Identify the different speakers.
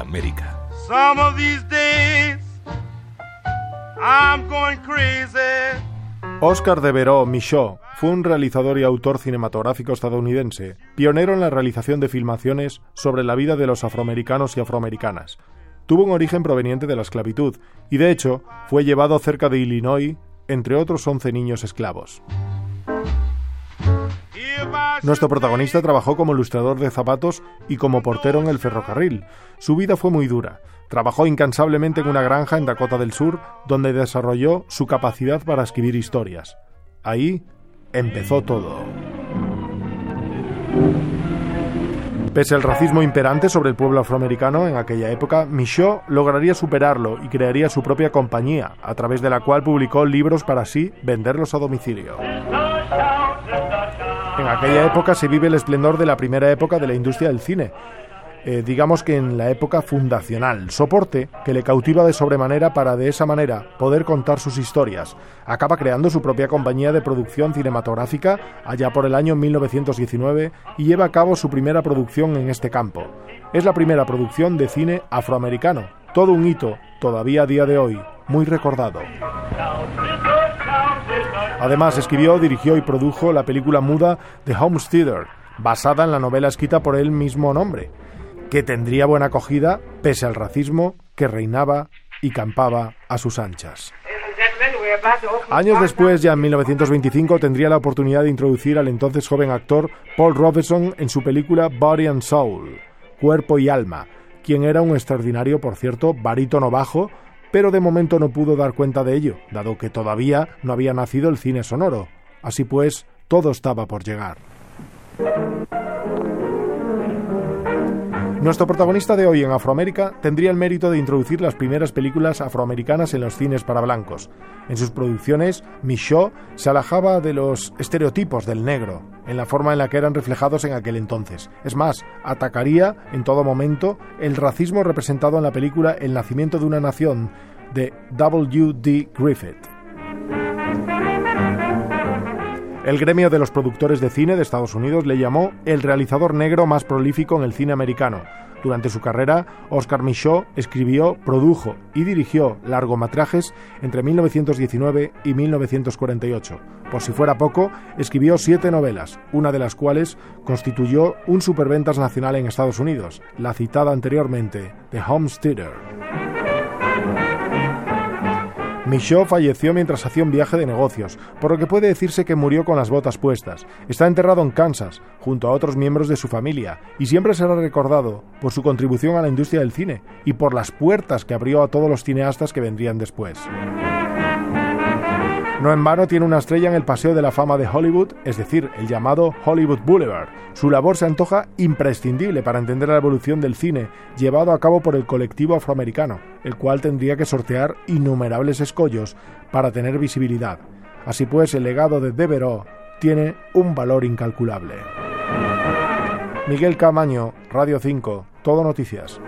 Speaker 1: América.
Speaker 2: Oscar Devereux Michaud fue un realizador y autor cinematográfico estadounidense, pionero en la realización de filmaciones sobre la vida de los afroamericanos y afroamericanas. Tuvo un origen proveniente de la esclavitud y, de hecho, fue llevado cerca de Illinois entre otros 11 niños esclavos. Nuestro protagonista trabajó como ilustrador de zapatos y como portero en el ferrocarril. Su vida fue muy dura. Trabajó incansablemente en una granja en Dakota del Sur, donde desarrolló su capacidad para escribir historias. Ahí empezó todo. Pese al racismo imperante sobre el pueblo afroamericano en aquella época, Michaud lograría superarlo y crearía su propia compañía, a través de la cual publicó libros para así venderlos a domicilio. En aquella época se vive el esplendor de la primera época de la industria del cine, eh, digamos que en la época fundacional, soporte que le cautiva de sobremanera para de esa manera poder contar sus historias. Acaba creando su propia compañía de producción cinematográfica allá por el año 1919 y lleva a cabo su primera producción en este campo. Es la primera producción de cine afroamericano, todo un hito, todavía a día de hoy, muy recordado. Además, escribió, dirigió y produjo la película muda The Homesteader, basada en la novela escrita por el mismo nombre, que tendría buena acogida pese al racismo que reinaba y campaba a sus anchas. Años después, ya en 1925, tendría la oportunidad de introducir al entonces joven actor Paul Robeson en su película Body and Soul, Cuerpo y Alma, quien era un extraordinario, por cierto, barítono bajo, pero de momento no pudo dar cuenta de ello, dado que todavía no había nacido el cine sonoro. Así pues, todo estaba por llegar. Nuestro protagonista de hoy en Afroamérica tendría el mérito de introducir las primeras películas afroamericanas en los cines para blancos. En sus producciones, Michaud se alejaba de los estereotipos del negro, en la forma en la que eran reflejados en aquel entonces. Es más, atacaría en todo momento el racismo representado en la película El nacimiento de una nación de W. D. Griffith. El gremio de los productores de cine de Estados Unidos le llamó el realizador negro más prolífico en el cine americano. Durante su carrera, Oscar Michaud escribió, produjo y dirigió largometrajes entre 1919 y 1948. Por si fuera poco, escribió siete novelas, una de las cuales constituyó un superventas nacional en Estados Unidos, la citada anteriormente, The Homesteader. Michaud falleció mientras hacía un viaje de negocios, por lo que puede decirse que murió con las botas puestas. Está enterrado en Kansas, junto a otros miembros de su familia, y siempre será recordado por su contribución a la industria del cine y por las puertas que abrió a todos los cineastas que vendrían después. No en vano tiene una estrella en el Paseo de la Fama de Hollywood, es decir, el llamado Hollywood Boulevard. Su labor se antoja imprescindible para entender la evolución del cine llevado a cabo por el colectivo afroamericano, el cual tendría que sortear innumerables escollos para tener visibilidad. Así pues, el legado de Devereaux tiene un valor incalculable. Miguel Camaño, Radio 5, Todo Noticias.